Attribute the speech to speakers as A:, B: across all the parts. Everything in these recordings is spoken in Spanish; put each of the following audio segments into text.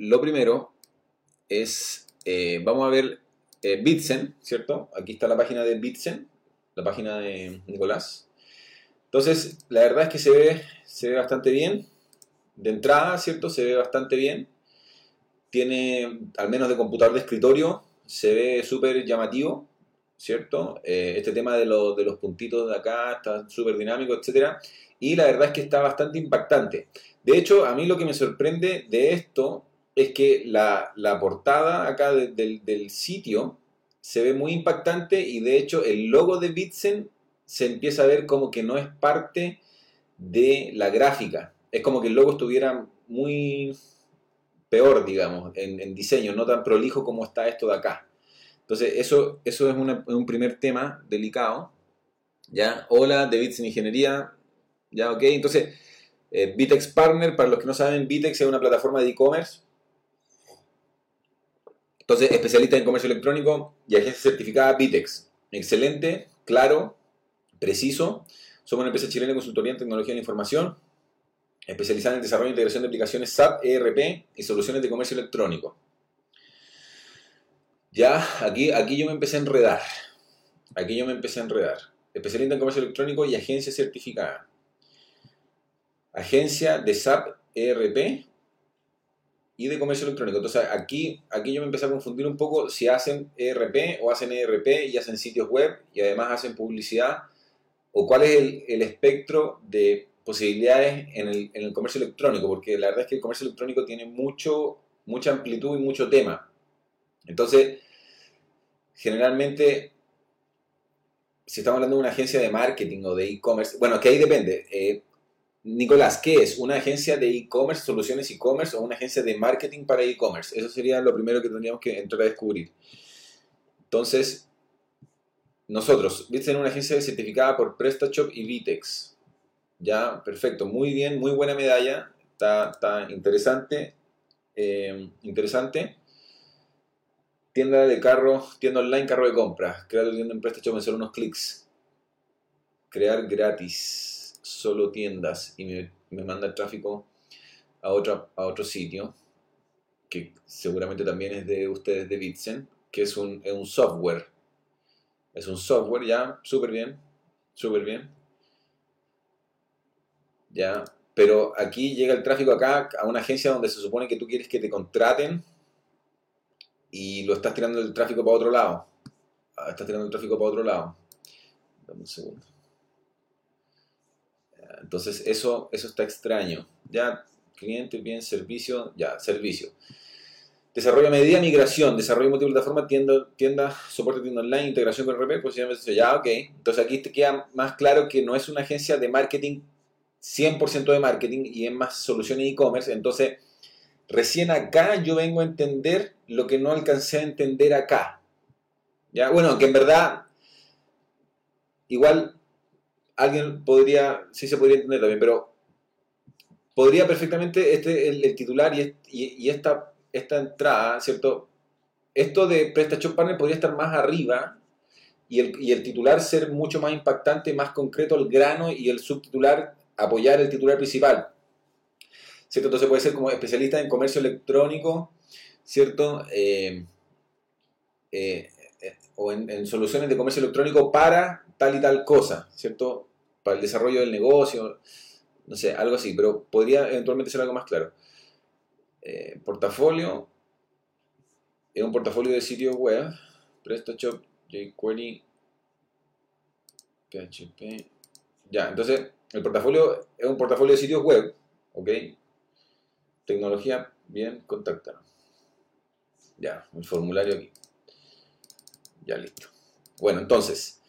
A: lo primero es, eh, vamos a ver eh, Bitsen, ¿cierto? Aquí está la página de Bitsen, la página de Nicolás. Entonces, la verdad es que se ve, se ve bastante bien. De entrada, ¿cierto? Se ve bastante bien. Tiene, al menos de computador de escritorio, se ve súper llamativo, ¿cierto? Eh, este tema de, de, los puntitos de acá está súper dinámico, etc. Y la verdad es que está bastante impactante. De hecho, a mí lo que me sorprende de esto es que la, portada acá del sitio se ve muy impactante y de hecho el logo de Bitsen se empieza a ver como que no es parte de la gráfica. Es como que el logo estuviera muy peor, digamos, en, diseño, no tan prolijo como está esto de acá. Entonces, eso, eso es un primer tema delicado. ¿Ya? Hola, de Bitsen Ingeniería. ¿Ya? Ok. Entonces, eh, Bitex Partner, para los que no saben, Bitex es una plataforma de e-commerce entonces, especialista en comercio electrónico y agencia certificada Bitex. Excelente, claro, preciso. Somos una empresa chilena de consultoría en tecnología de la información, especializada en desarrollo e integración de aplicaciones SAP, ERP y soluciones de comercio electrónico. Ya, aquí, aquí yo me empecé a enredar. Aquí yo me empecé a enredar. Especialista en comercio electrónico y agencia certificada. Agencia de SAP ERP y de comercio electrónico. Entonces aquí, aquí yo me empecé a confundir un poco si hacen ERP o hacen ERP y hacen sitios web y además hacen publicidad o cuál es el, espectro de posibilidades en el, comercio electrónico, porque la verdad es que el comercio electrónico tiene mucho, mucha amplitud y mucho tema. Entonces, generalmente, si estamos hablando de una agencia de marketing o de e-commerce, bueno, que ahí depende. Eh, Nicolás, ¿qué es? ¿Una agencia de e-commerce, soluciones e-commerce o una agencia de marketing para e-commerce? Eso sería lo primero que tendríamos que entrar a descubrir. Entonces, nosotros, en una agencia certificada por PrestaShop y Vitex. Ya, perfecto, muy bien, muy buena medalla, está, interesante, eh, interesante. Tienda de carro, tienda online, carro de compra. Crear tu tienda en PrestaShop en solo unos clics. Crear gratis solo tiendas y me, manda el tráfico a, otra, a otro sitio, que seguramente también es de ustedes de Bitsen, que es un, es un software. Es un software ya, súper bien, súper bien. Ya, pero aquí llega el tráfico acá a una agencia donde se supone que tú quieres que te contraten y lo estás tirando el tráfico para otro lado. Ah, estás tirando el tráfico para otro lado. Dame un segundo. Entonces eso, eso está extraño. Ya, cliente, bien, servicio, ya, servicio. Desarrollo medida, migración, desarrollo multiplataforma, tienda, tienda, soporte tienda online, integración con RP, pues ya, ok. Entonces aquí te queda más claro que no es una agencia de marketing, 100% de marketing y es más soluciones e-commerce. Entonces, recién acá yo vengo a entender lo que no alcancé a entender acá. Ya, bueno, que en verdad, igual alguien podría, sí se podría entender también, pero podría perfectamente este, el, titular y, esta, esta entrada, ¿cierto? Esto de PrestaShop Partner podría estar más arriba y el, y el titular ser mucho más impactante, más concreto al grano y el subtitular apoyar el titular principal. ¿Cierto? Entonces puede ser como especialista en comercio electrónico, ¿cierto? Eh, eh, eh, o en, soluciones de comercio electrónico para tal y tal cosa, ¿cierto? El desarrollo del negocio, no sé, algo así, pero podría eventualmente ser algo más claro. Eh, portafolio, es un portafolio de sitios web, PrestaShop, jQuery, PHP. Ya, entonces, el portafolio es un portafolio de sitios web, ¿ok? Tecnología, bien, contáctanos. Ya, el formulario aquí. Ya listo. Bueno, entonces,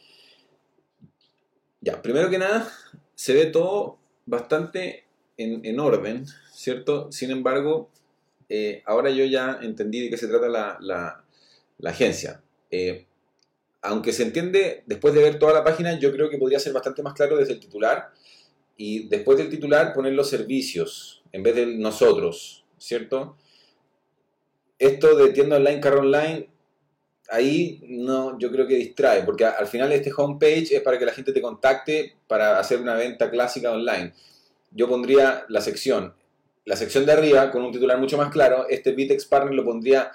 A: ya, primero que nada, se ve todo bastante en, orden, ¿cierto? Sin embargo, eh, ahora yo ya entendí de qué se trata la, agencia. Eh, aunque se entiende, después de ver toda la página, yo creo que podría ser bastante más claro desde el titular y después del titular poner los servicios en vez de nosotros, ¿cierto? Esto de tienda online, carro online, ahí no, yo creo que distrae, porque al final este homepage es para que la gente te contacte para hacer una venta clásica online. Yo pondría la sección la sección de arriba con un titular mucho más claro, este Vitex Partner lo pondría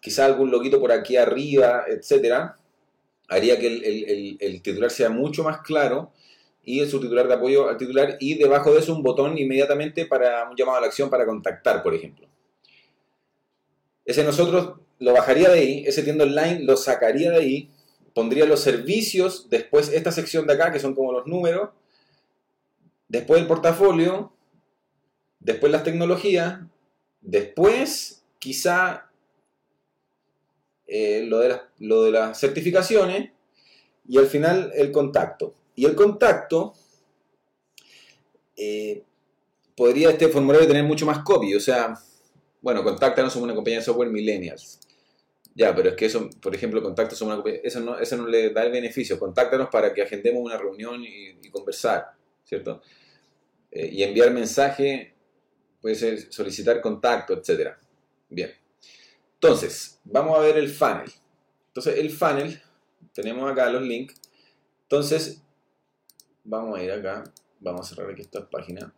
A: quizá algún loguito por aquí arriba, etcétera, haría que el, titular sea mucho más claro y el subtitular de apoyo al titular y debajo de eso un botón inmediatamente para un llamado a la acción para contactar, por ejemplo. Ese nosotros lo bajaría de ahí, ese tienda online lo sacaría de ahí, pondría los servicios, después esta sección de acá que son como los números, después el portafolio, después las tecnologías, después quizá eh, lo, de lo de las certificaciones y al final el contacto. Y el contacto eh, podría este formulario tener mucho más copy, o sea, bueno, contáctanos, somos una compañía de software millennials. Ya, pero es que eso, por ejemplo, contacto somos una eso no, eso no le da el beneficio. Contáctanos para que agendemos una reunión y, conversar, ¿cierto? Eh, y enviar mensaje puede ser solicitar contacto, etc. Bien. Entonces, vamos a ver el funnel. Entonces, el funnel, tenemos acá los links. Entonces, vamos a ir acá. Vamos a cerrar aquí esta página.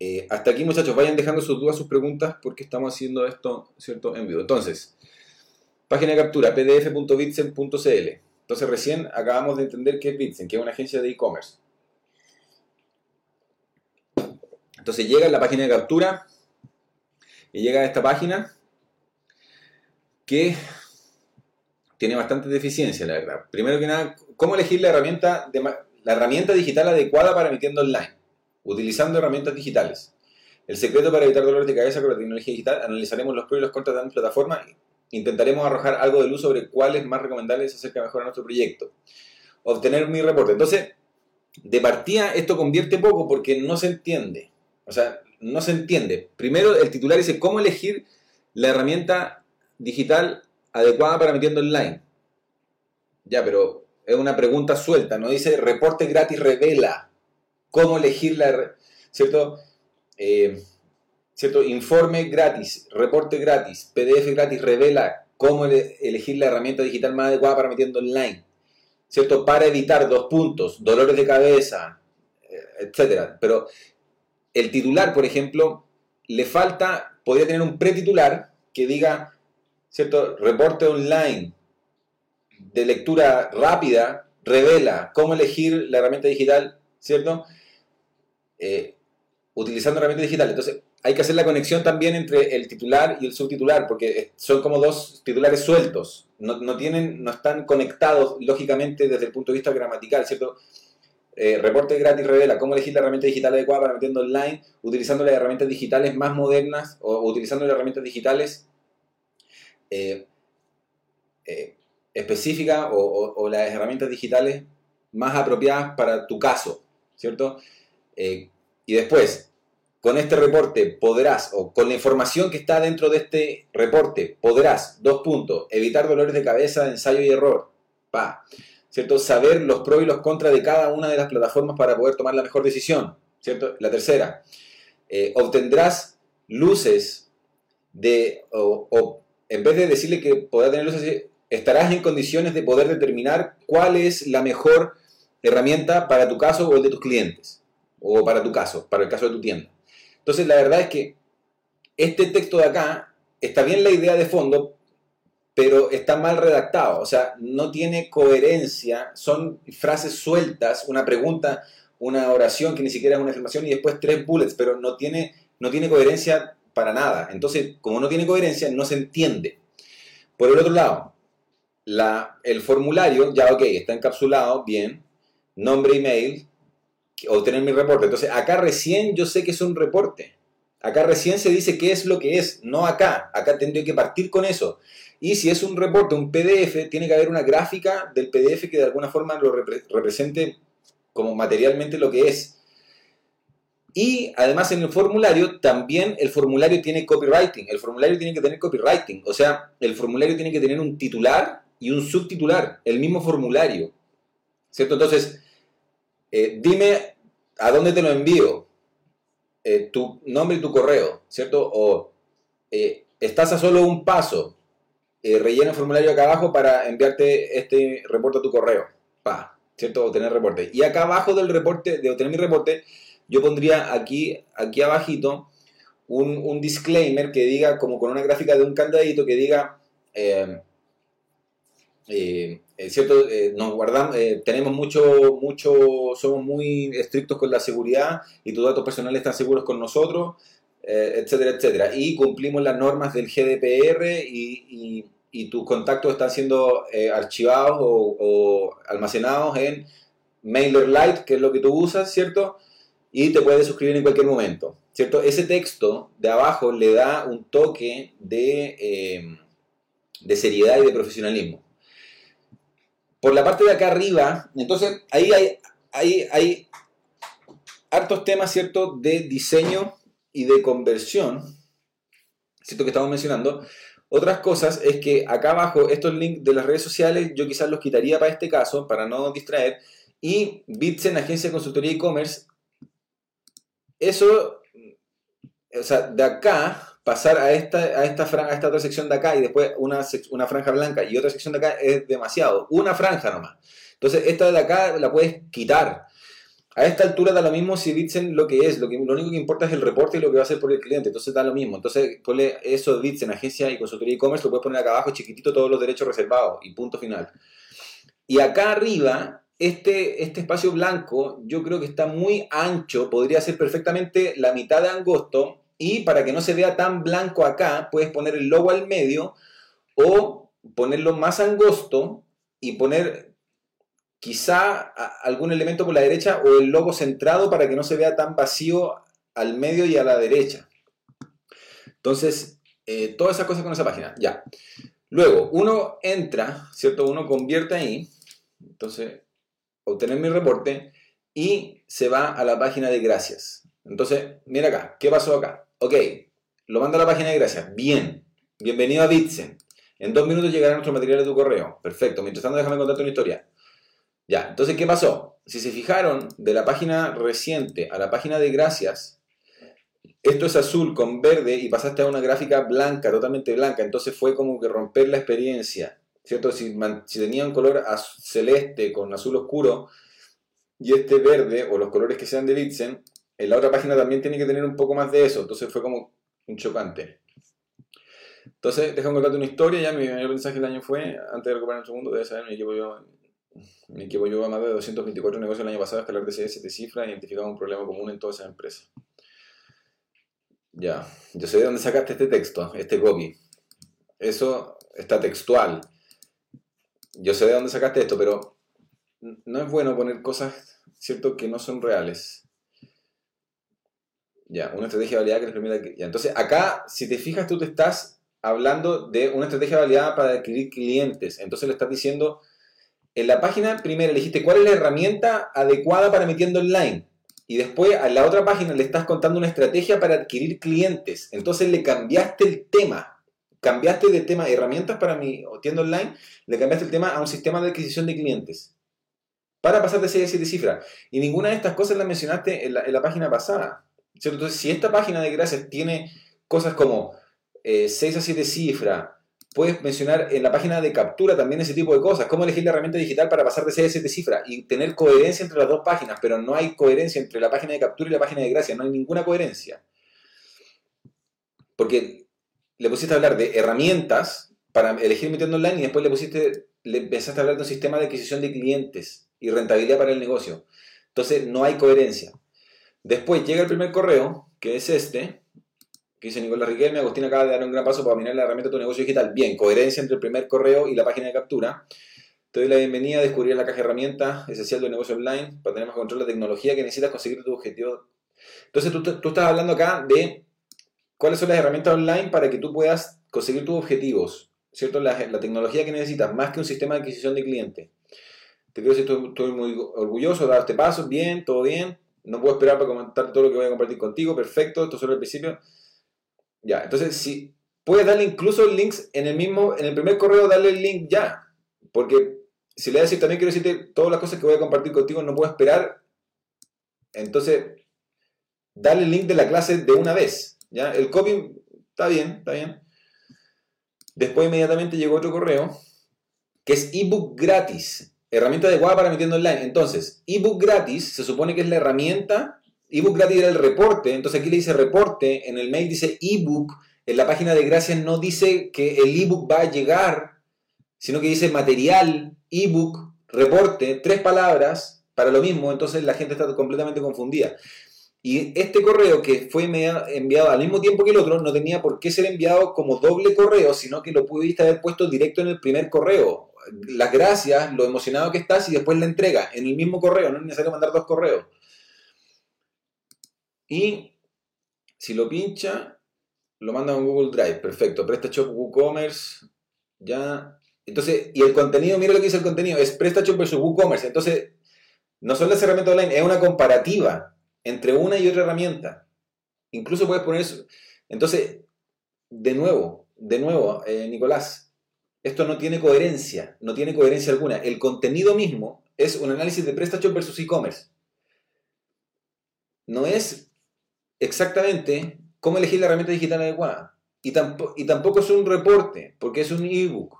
A: Eh, hasta aquí, muchachos, vayan dejando sus dudas, sus preguntas, porque estamos haciendo esto, ¿cierto?, en vivo. Entonces, página de captura, pdf.bitsen.cl. Entonces, recién acabamos de entender qué es Bitsen, que es una agencia de e-commerce. Entonces llega a la página de captura y llega a esta página que tiene bastante deficiencia, la verdad. Primero que nada, ¿cómo elegir la herramienta, la herramienta digital adecuada para emitiendo online? Utilizando herramientas digitales. El secreto para evitar dolores de cabeza con la tecnología digital, analizaremos los pros y los contras de la plataforma, intentaremos arrojar algo de luz sobre cuál es más recomendable y se acerca mejor a nuestro proyecto. Obtener mi reporte. Entonces, de partida esto convierte poco porque no se entiende. O sea, no se entiende. Primero, el titular dice cómo elegir la herramienta digital adecuada para metiendo online. Ya, pero es una pregunta suelta, no dice reporte gratis revela. ¿Cómo elegir la... ¿Cierto? Eh, ¿Cierto? Informe gratis, reporte gratis, PDF gratis revela cómo elegir la herramienta digital más adecuada para metiendo online. ¿Cierto? Para evitar dos puntos, dolores de cabeza, eh, etcétera. Pero el titular, por ejemplo, le falta, podría tener un pretitular que diga, ¿cierto? Reporte online de lectura rápida revela cómo elegir la herramienta digital, ¿cierto? Eh, utilizando herramienta digital. Entonces, hay que hacer la conexión también entre el titular y el subtitular, porque son como dos titulares sueltos. No, no, tienen, no están conectados lógicamente desde el punto de vista gramatical, ¿cierto? Eh, reporte gratis revela cómo elegir la herramienta digital adecuada para metiendo online, utilizando las herramientas digitales más modernas o, utilizando las herramientas digitales eh, eh, específicas o, las herramientas digitales más apropiadas para tu caso, ¿cierto? Y después, con este reporte podrás, o con la información que está dentro de este reporte, podrás, dos puntos, evitar dolores de cabeza, ensayo y error. Pa. ¿cierto? Saber los pros y los contras de cada una de las plataformas para poder tomar la mejor decisión, ¿cierto? La tercera, eh, obtendrás luces de, o, en vez de decirle que podrá tener luces, estarás en condiciones de poder determinar cuál es la mejor herramienta para tu caso o el de tus clientes, o para tu caso, para el caso de tu tienda. Entonces, la verdad es que este texto de acá está bien la idea de fondo, pero está mal redactado, o sea, no tiene coherencia, son frases sueltas, una pregunta, una oración que ni siquiera es una afirmación y después tres bullets, pero no tiene, no tiene coherencia para nada. Entonces, como no tiene coherencia, no se entiende. Por el otro lado, la, el formulario, ya ok, está encapsulado, bien, nombre, email, obtener mi reporte. Entonces, acá recién yo sé que es un reporte. Acá recién se dice qué es lo que es, no acá. Acá tendría que partir con eso. Y si es un reporte, un PDF, tiene que haber una gráfica del PDF que de alguna forma lo represente como materialmente lo que es. Y además en el formulario, también el formulario tiene copywriting. El formulario tiene que tener copywriting. O sea, el formulario tiene que tener un titular y un subtitular. El mismo formulario. ¿Cierto? Entonces, eh, dime a dónde te lo envío. Eh, tu nombre y tu correo. ¿Cierto? O eh, estás a solo un paso rellena el formulario acá abajo para enviarte este reporte a tu correo. Pa, ¿cierto? Obtener reporte. Y acá abajo del reporte, de obtener mi reporte, yo pondría aquí, aquí abajito un, disclaimer que diga, como con una gráfica de un candadito que diga, eh, cierto, nos guardamos, tenemos mucho, mucho, somos muy estrictos con la seguridad y tus datos personales están seguros con nosotros, etcétera, etcétera. Y cumplimos las normas del GDPR y tus contactos están siendo eh, archivados o, almacenados en MailerLite, que es lo que tú usas, ¿cierto? Y te puedes suscribir en cualquier momento, ¿cierto? Ese texto de abajo le da un toque de, eh, de seriedad y de profesionalismo. Por la parte de acá arriba, entonces ahí hay, hay, hay hartos temas, ¿cierto? De diseño y de conversión, ¿cierto? Que estamos mencionando otras cosas es que acá abajo estos links de las redes sociales yo quizás los quitaría para este caso, para no distraer. Y Bitsen, agencia de consultoría e-commerce, eso, o sea, de acá pasar a esta, a esta, a esta otra sección de acá y después una, una franja blanca y otra sección de acá es demasiado. Una franja nomás. Entonces, esta de acá la puedes quitar. A esta altura da lo mismo si Bitsen lo que es, lo, que, lo único que importa es el reporte y lo que va a hacer por el cliente, entonces da lo mismo. Entonces ponle eso de Bitsen, agencia y consultoría e-commerce, lo puedes poner acá abajo chiquitito todos los derechos reservados y punto final. Y acá arriba, este, este espacio blanco yo creo que está muy ancho, podría ser perfectamente la mitad de angosto y para que no se vea tan blanco acá, puedes poner el logo al medio o ponerlo más angosto y poner quizá algún elemento por la derecha o el logo centrado para que no se vea tan vacío al medio y a la derecha. Entonces, eh, todas esas cosas con esa página, ya. Luego, uno entra, ¿cierto? Uno convierte ahí, entonces, obtener mi reporte y se va a la página de gracias. Entonces, mira acá, ¿qué pasó acá? Ok, lo manda a la página de gracias, bien, bienvenido a Bitsen. En dos minutos llegará nuestro material de tu correo. Perfecto. Mientras tanto, déjame contarte una historia. Ya, entonces, ¿qué pasó? Si se fijaron, de la página reciente a la página de gracias, esto es azul con verde y pasaste a una gráfica blanca, totalmente blanca. Entonces fue como que romper la experiencia, ¿cierto? Si, si tenía un color celeste con azul oscuro y este verde, o los colores que sean de Bitsen, en la otra página también tiene que tener un poco más de eso. Entonces fue como un chocante. Entonces, déjame contarte una historia. Ya mi primer mensaje del año fue, antes de recuperar un segundo, debes saber, me equipo yo mi equipo lleva más de 224 negocios el año pasado, escalar de 7 cifras, identificaba un problema común en todas esas empresas. Ya, yo sé de dónde sacaste este texto, este copy. Eso está textual. Yo sé de dónde sacaste esto, pero no es bueno poner cosas, ¿cierto?, que no son reales. Ya, una estrategia validada que les permita... Ya, entonces, acá, si te fijas, tú te estás hablando de una estrategia validada para adquirir clientes. Entonces le estás diciendo en la página primero elegiste cuál es la herramienta adecuada para mi tienda online. Y después a la otra página le estás contando una estrategia para adquirir clientes. Entonces le cambiaste el tema. Cambiaste de tema herramientas para mi tienda online, le cambiaste el tema a un sistema de adquisición de clientes. Para pasar de 6 a 7 cifras. Y ninguna de estas cosas las mencionaste en la, página pasada. Entonces, si esta página de gracias tiene cosas como 6 eh, a 7 cifras, puedes mencionar en la página de captura también ese tipo de cosas. Cómo elegir la herramienta digital para pasar de 6 a 7 cifras y tener coherencia entre las dos páginas, pero no hay coherencia entre la página de captura y la página de gracia. No hay ninguna coherencia. Porque le pusiste a hablar de herramientas para elegir mi tienda online y después le pusiste, le empezaste a hablar de un sistema de adquisición de clientes y rentabilidad para el negocio. Entonces no hay coherencia. Después llega el primer correo, que es este, que dice Nicolás Riquelme, Agustín acaba de dar un gran paso para dominar la herramienta de tu negocio digital. Bien, coherencia entre el primer correo y la página de captura. Te doy la bienvenida a descubrir la caja de herramientas esencial de un negocio online para tener más control de la tecnología que necesitas conseguir tu objetivo. Entonces tú, estás hablando acá de cuáles son las herramientas online para que tú puedas conseguir tus objetivos, ¿cierto? La, tecnología que necesitas, más que un sistema de adquisición de clientes. Te quiero decir, estoy, estoy muy orgulloso de darte paso, bien, todo bien. No puedo esperar para comentar todo lo que voy a compartir contigo, perfecto, esto solo el principio. Ya, entonces si puedes darle incluso links en el mismo, en el primer correo, darle el link ya. Porque si le decir también quiero decirte todas las cosas que voy a compartir contigo, no puedo esperar. Entonces, dale el link de la clase de una vez. ¿ya? El copy está bien, está bien. Después inmediatamente llegó otro correo que es ebook gratis. Herramienta adecuada para mi tienda online. Entonces, ebook gratis se supone que es la herramienta ebook gratis era el reporte, entonces aquí le dice reporte, en el mail dice ebook, en la página de gracias no dice que el ebook va a llegar, sino que dice material, ebook, reporte, tres palabras para lo mismo, entonces la gente está completamente confundida. Y este correo que fue enviado al mismo tiempo que el otro no tenía por qué ser enviado como doble correo, sino que lo pudiste haber puesto directo en el primer correo. Las gracias, lo emocionado que estás y después la entrega en el mismo correo, no es necesario mandar dos correos. Y si lo pincha, lo manda en Google Drive, perfecto. PrestaShop WooCommerce, ya. Entonces, y el contenido, mira lo que dice el contenido, es PrestaShop versus WooCommerce. Entonces, no son las herramientas online, es una comparativa entre una y otra herramienta. Incluso puedes poner eso. Entonces, de nuevo, de nuevo, eh, Nicolás, esto no tiene coherencia, no tiene coherencia alguna. El contenido mismo es un análisis de PrestaShop versus e-commerce. No es exactamente cómo elegir la herramienta digital adecuada. Y, tampoco es un reporte, porque es un ebook.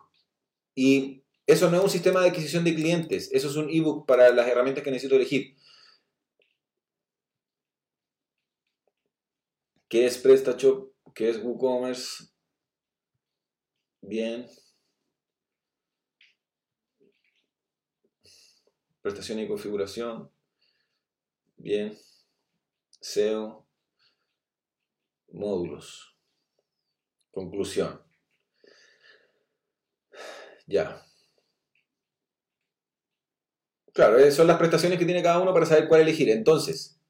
A: Y eso no es un sistema de adquisición de clientes, eso es un ebook para las herramientas que necesito elegir. ¿Qué es PrestaShop? ¿Qué es WooCommerce? Bien. Prestación y configuración. Bien. SEO. Módulos. Conclusión. Ya. Claro, eh, son las prestaciones que tiene cada uno para saber cuál elegir. Entonces,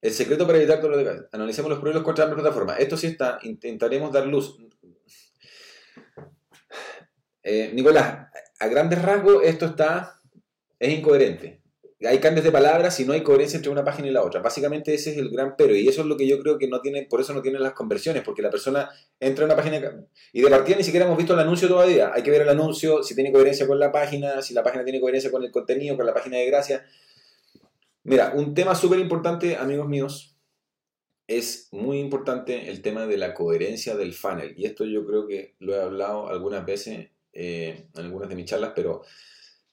A: el secreto para evitar todo lo de Analicemos los problemas contra la plataforma. Esto sí está, intentaremos dar luz. Eh, Nicolás, a grandes rasgos esto está, es incoherente. Hay cambios de palabras y no hay coherencia entre una página y la otra. Básicamente ese es el gran pero y eso es lo que yo creo que no tiene, por eso no tienen las conversiones, porque la persona entra en una página y de partida ni siquiera hemos visto el anuncio todavía. Hay que ver el anuncio, si tiene coherencia con la página, si la página tiene coherencia con el contenido, con la página de gracia. Mira, un tema súper importante, amigos míos, es muy importante el tema de la coherencia del funnel. Y esto yo creo que lo he hablado algunas veces eh, en algunas de mis charlas, pero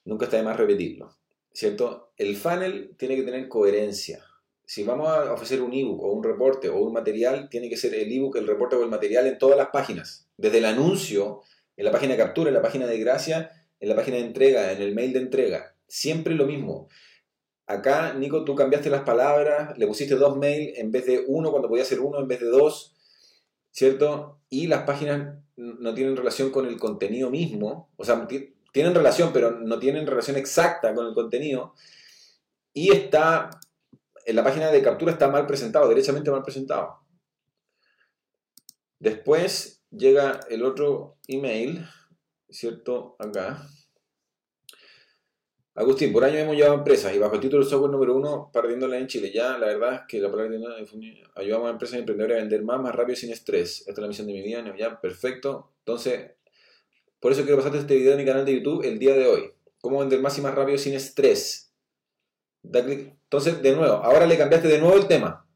A: nunca está de más repetirlo. ¿Cierto? El funnel tiene que tener coherencia. Si vamos a ofrecer un ebook o un reporte o un material, tiene que ser el ebook, el reporte o el material en todas las páginas. Desde el anuncio, en la página de captura, en la página de gracia, en la página de entrega, en el mail de entrega. Siempre lo mismo. Acá, Nico, tú cambiaste las palabras, le pusiste dos mails en vez de uno cuando podía ser uno en vez de dos, ¿cierto? Y las páginas no tienen relación con el contenido mismo, o sea, tienen relación, pero no tienen relación exacta con el contenido. Y está, en la página de captura está mal presentado, derechamente mal presentado. Después llega el otro email, ¿cierto? Acá. Agustín, por año hemos llevado empresas y bajo el título de software número uno, partiéndola en Chile. Ya, la verdad es que la palabra que ayudamos a empresas y emprendedores a vender más, más rápido y sin estrés. Esta es la misión de mi vida. Ya, perfecto. Entonces, por eso quiero pasarte este video en mi canal de YouTube el día de hoy. Cómo vender más y más rápido sin estrés. Entonces, de nuevo, ahora le cambiaste de nuevo el tema.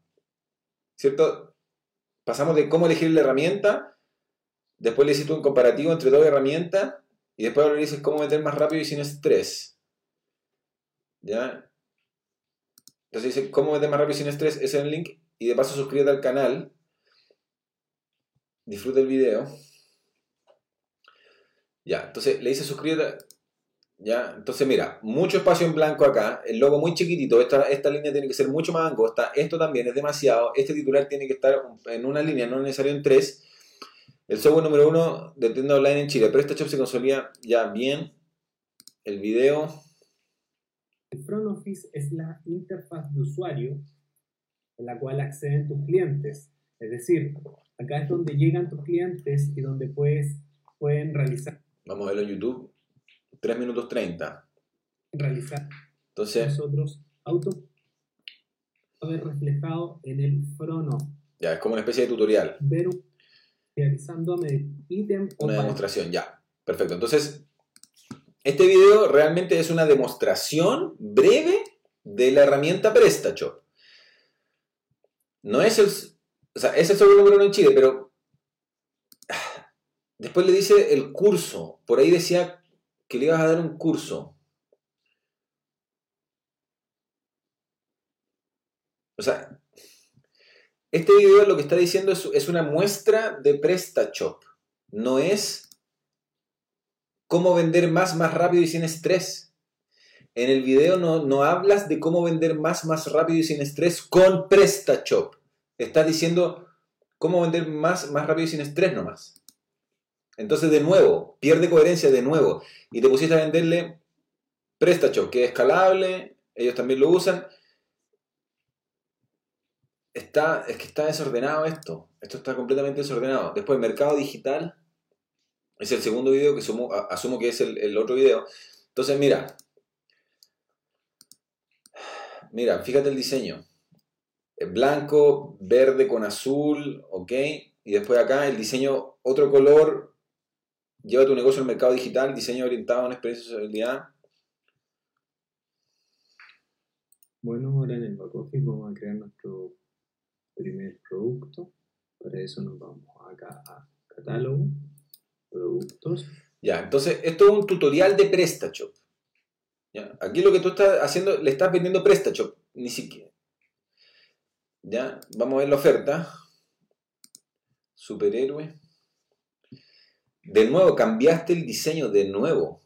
A: ¿Cierto? Pasamos de cómo elegir la herramienta, después le hiciste un comparativo entre dos herramientas y después ahora le dices cómo vender más rápido y sin estrés. ¿Ya? Entonces dice, ¿cómo vender más rápido sin estrés? Ese es el link. Y de paso suscríbete al canal. Disfruta el video. Ya, entonces le dice suscríbete. Ya, entonces mira, mucho espacio en blanco acá, el logo muy chiquitito, esta, esta línea tiene que ser mucho más angosta, esto también es demasiado, este titular tiene que estar en una línea, no necesario en tres. El software número uno de tienda online en Chile, pero esta shop se consolida ya bien. El video,
B: el front office es la interfaz de usuario en la cual acceden tus clientes. Es decir, acá es donde llegan tus clientes y donde puedes, pueden realizar.
A: Vamos a verlo en YouTube. 3 minutos 30.
B: Realizar.
A: Entonces.
B: Nosotros auto ver reflejado en el office.
A: Ya, es como una especie de tutorial.
B: Ver realizando ítem
A: Una demostración, ya. Perfecto. Entonces, este video realmente es una demostración breve de la herramienta PrestaShop. No es el... O sea, es el software número uno en Chile, pero... Después le dice el curso. Por ahí decía que le ibas a dar un curso. O sea, este video lo que está diciendo es, una muestra de PrestaShop. No es cómo vender más, más rápido y sin estrés. En el video no, no hablas de cómo vender más, más rápido y sin estrés con PrestaShop. Estás diciendo cómo vender más, más rápido y sin estrés nomás. Entonces, de nuevo, pierde coherencia de nuevo. Y te pusiste a venderle PrestaShop, que es escalable, ellos también lo usan. Está, es que está desordenado esto. Esto está completamente desordenado. Después, mercado digital. Es el segundo video que asumo, que es el, el otro video. Entonces, mira. Mira, fíjate el diseño. Blanco, verde con azul, ok. Y después acá el diseño, otro color. Lleva tu negocio al mercado digital, diseño orientado a una experiencia de usabilidad.
B: Bueno, ahora en el back office vamos a crear nuestro primer producto. Para eso nos vamos acá a catálogo, productos.
A: Ya, entonces esto es un tutorial de PrestaShop. ¿Ya? Aquí lo que tú estás haciendo, le estás vendiendo PrestaShop, ni siquiera. ¿Ya? Vamos a ver la oferta. Superhéroe. De nuevo, cambiaste el diseño, de nuevo.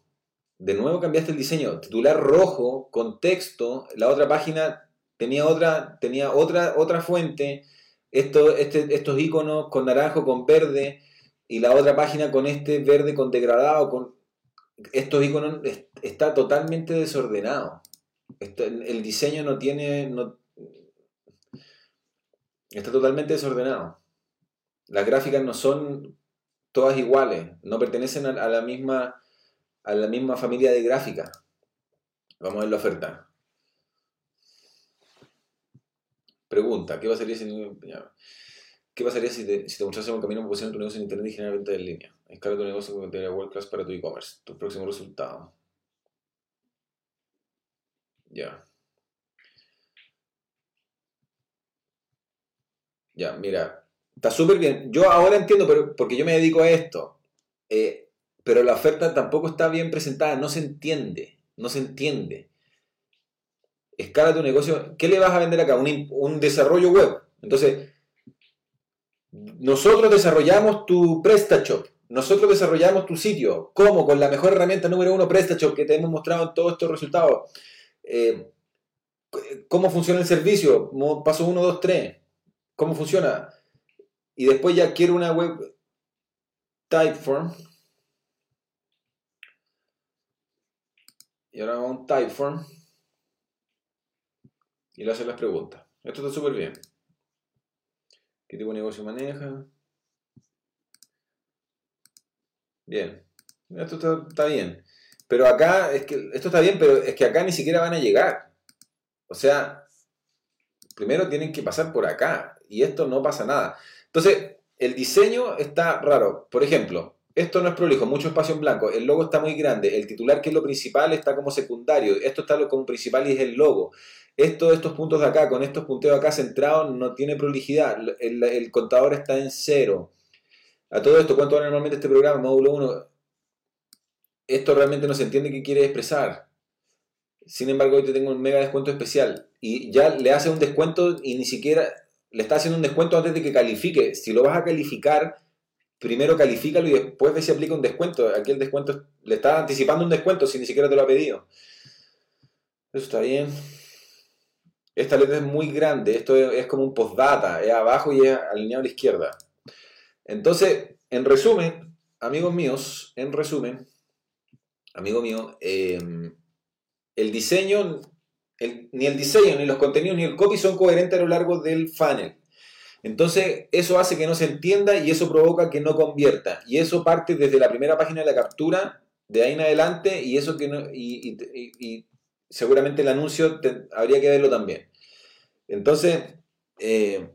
A: De nuevo cambiaste el diseño. Titular rojo, con texto. La otra página tenía otra, tenía otra, otra fuente. Este, estos iconos con naranjo, con verde. Y la otra página con este verde con degradado. Con... Estos iconos está totalmente desordenado. el diseño no tiene... No... está totalmente desordenado. Las gráficas no son todas iguales, no pertenecen a, la misma a la misma familia de gráfica. Vamos a ver la oferta. Pregunta, ¿qué pasaría si ¿Qué pasaría si te, si te un camino para posicionar tu negocio en internet y generar ventas en línea? Escala tu negocio con contenido world para tu e-commerce. Tu próximo resultado. Ya. Ya, mira, Está súper bien. Yo ahora entiendo, pero porque yo me dedico a esto. Eh, pero la oferta tampoco está bien presentada, no se entiende. No se entiende. Escala tu negocio. ¿Qué le vas a vender acá? Un, un desarrollo web. Entonces, nosotros desarrollamos tu PrestaShop. Nosotros desarrollamos tu sitio. ¿Cómo? Con la mejor herramienta número uno, PrestaShop, que te hemos mostrado en todos estos resultados. Eh, ¿Cómo funciona el servicio? Paso 1, 2, 3. ¿Cómo funciona? Y después ya quiero una web typeform. Y ahora vamos a un typeform. Y le hacen las preguntas. Esto está súper bien. ¿Qué tipo de negocio maneja? Bien. Esto está, está, bien. Pero acá, es que esto está bien, pero es que acá ni siquiera van a llegar. O sea, primero tienen que pasar por acá. Y esto no pasa nada. Entonces, el diseño está raro. Por ejemplo, esto no es prolijo, mucho espacio en blanco. El logo está muy grande. El titular, que es lo principal, está como secundario. Esto está como principal y es el logo. Esto, estos puntos de acá, con estos punteos acá centrados, no tiene prolijidad. El, contador está en cero. A todo esto, ¿cuánto vale normalmente este programa? Módulo 1. Esto realmente no se entiende qué quiere expresar. Sin embargo, hoy te tengo un mega descuento especial. Y ya le hace un descuento y ni siquiera le está haciendo un descuento antes de que califique. Si lo vas a calificar, primero califícalo y después ve si aplica un descuento. Aquí el descuento le está anticipando un descuento si ni siquiera te lo ha pedido. Eso está bien. Esta letra es muy grande, esto es, como un postdata, es abajo y es alineado a la izquierda. Entonces, en resumen, amigos míos, en resumen, amigo mío, em, el diseño ni el diseño, ni los contenidos, ni el copy son coherentes a lo largo del funnel. Entonces, eso hace que no se entienda y eso provoca que no convierta. Y eso parte desde la primera página de la captura, de ahí en adelante, y eso que no, y, seguramente el anuncio habría que verlo también. Entonces, eh,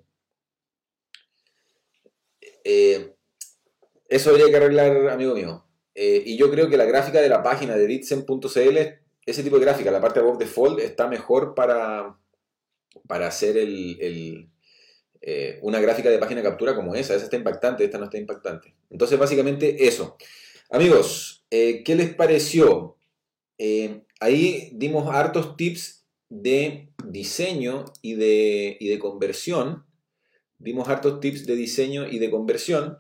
A: eh, eso habría que arreglar, amigo mío. Eh, y yo creo que la gráfica de la página de ditsen.cl ese tipo de gráfica, la parte de above default, está mejor para, para hacer el, eh, una gráfica de página captura como esa. Esa está impactante, esta no está impactante. Entonces, básicamente eso. Amigos, eh, ¿qué les pareció? Eh, ahí dimos hartos tips de diseño y de, y de conversión. Dimos hartos tips de diseño y de conversión.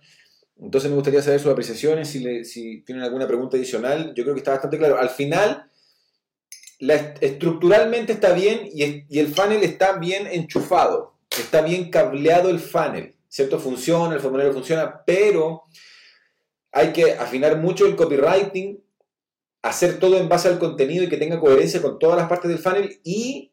A: Entonces me gustaría saber sus apreciaciones, si, si tienen alguna pregunta adicional. Yo creo que está bastante claro. Al final, estructuralmente está bien y, y, el funnel está bien enchufado, está bien cableado el funnel, ¿cierto? Funciona, el formulario funciona, pero hay que afinar mucho el copywriting, hacer todo en base al contenido y que tenga coherencia con todas las partes del funnel y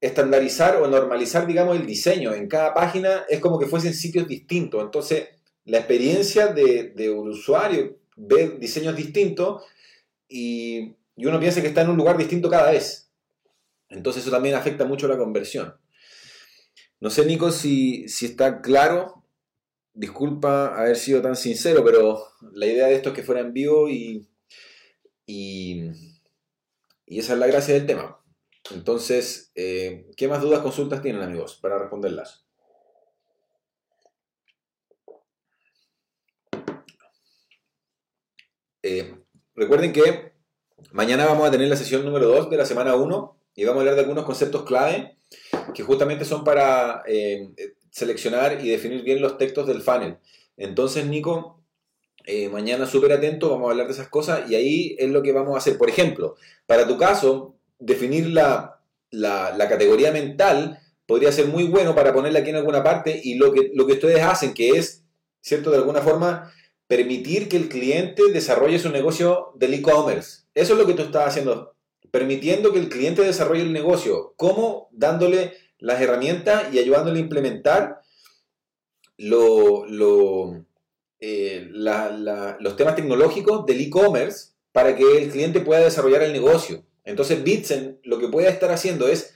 A: estandarizar o normalizar, digamos, el diseño. En cada página es como que fuesen sitios distintos. Entonces, la experiencia de, de un usuario ve diseños distintos y, y, uno piensa que está en un lugar distinto cada vez. Entonces, eso también afecta mucho la conversión. No sé, Nico, si, si está claro. Disculpa haber sido tan sincero, pero la idea de esto es que fuera en vivo y, y, y esa es la gracia del tema. Entonces, eh, ¿qué más dudas, consultas tienen amigos para responderlas? Eh, recuerden que mañana vamos a tener la sesión número 2 de la semana 1 y vamos a hablar de algunos conceptos clave que justamente son para eh, seleccionar y definir bien los textos del funnel. Entonces, Nico, mañana súper atento, vamos a hablar de esas cosas y ahí es lo que vamos a hacer. Por ejemplo, para tu caso, definir la, la, categoría mental podría ser muy bueno para ponerla aquí en alguna parte y lo que, lo que ustedes hacen, que es, ¿cierto? De alguna forma, permitir que el cliente desarrolle su negocio del e-commerce. Eso es lo que tú estás haciendo, permitiendo que el cliente desarrolle el negocio. ¿Cómo? Dándole las herramientas y ayudándole a implementar eh, los temas tecnológicos del e-commerce para que el cliente pueda desarrollar el negocio. Entonces Bitsen lo que puede estar haciendo es,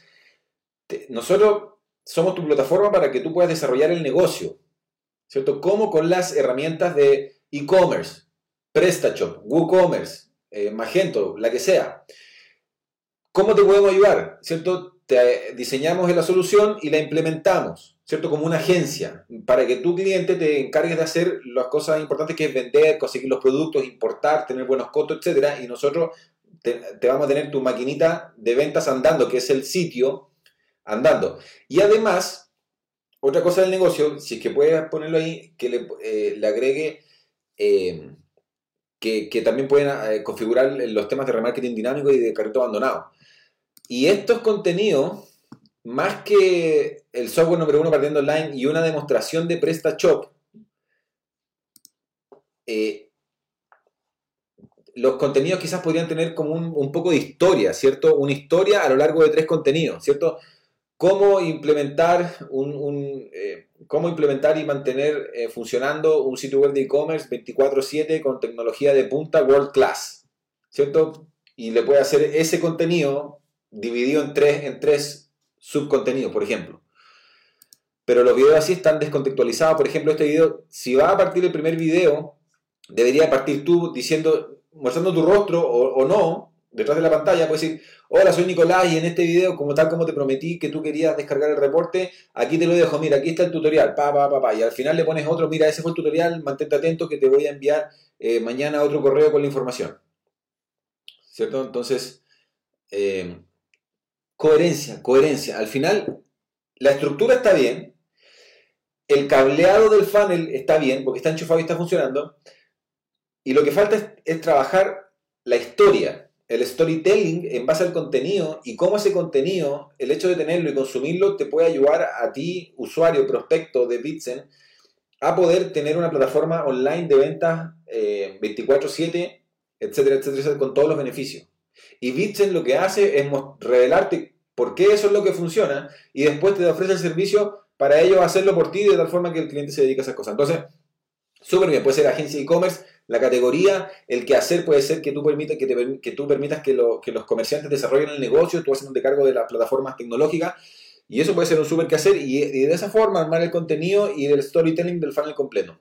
A: nosotros somos tu plataforma para que tú puedas desarrollar el negocio, ¿cierto? Como con las herramientas de e-commerce, PrestaShop, WooCommerce, eh, Magento, la que sea. ¿Cómo te podemos ayudar? ¿Cierto? Diseñamos la solución y la implementamos, ¿cierto? Como una agencia, para que tu cliente te encargue de hacer las cosas importantes que es vender, conseguir los productos, importar, tener buenos costos, etc. Y nosotros te, vamos a tener tu maquinita de ventas andando, que es el sitio andando. Y además, otra cosa del negocio, si es que puedes ponerlo ahí, que le, eh, agregue eh, que, también pueden eh, configurar los temas de remarketing dinámico y de carrito abandonado. Y estos contenidos, más que el software número uno partiendo online y una demostración de PrestaShop, eh, los contenidos quizás podrían tener como un, poco de historia, ¿cierto? Una historia a lo largo de tres contenidos, ¿cierto? Cómo implementar, un, eh, cómo implementar y mantener eh, funcionando un sitio web de e-commerce 24/7 con tecnología de punta world class, ¿cierto? Y le puede hacer ese contenido dividido en tres, en tres subcontenidos, por ejemplo. Pero los videos así están descontextualizados. Por ejemplo, este video, si va a partir el primer video, debería partir tú diciendo mostrando tu rostro o, no, detrás de la pantalla, puedes decir, hola, soy Nicolás y en este video, como tal como te prometí que tú querías descargar el reporte, aquí te lo dejo, mira, aquí está el tutorial, pa, pa, pa, pa, y al final le pones otro, mira, ese fue el tutorial, mantente atento que te voy a enviar eh, mañana otro correo con la información. ¿Cierto? Entonces, eh, coherencia, coherencia. Al final, la estructura está bien, el cableado del funnel está bien, porque está enchufado y está funcionando, y lo que falta es, trabajar la historia, el storytelling en base al contenido y cómo ese contenido, el hecho de tenerlo y consumirlo, te puede ayudar a ti, usuario, prospecto de Bitsen, a poder tener una plataforma online de ventas 24/7, eh, etcétera, etcétera, con todos los beneficios. Y Bitsen lo que hace es revelarte por qué eso es lo que funciona y después te ofrece el servicio para ello hacerlo por ti de tal forma que el cliente se dedique a esas cosas. Entonces, súper bien, puede ser agencia e-commerce, la categoría, el que hacer puede ser que tú, permitas que, que tú permitas que, los comerciantes desarrollen el negocio, tú haciendo de cargo de las plataformas tecnológicas, y eso puede ser un súper que hacer, y, y, de esa forma armar el contenido y el storytelling del funnel completo.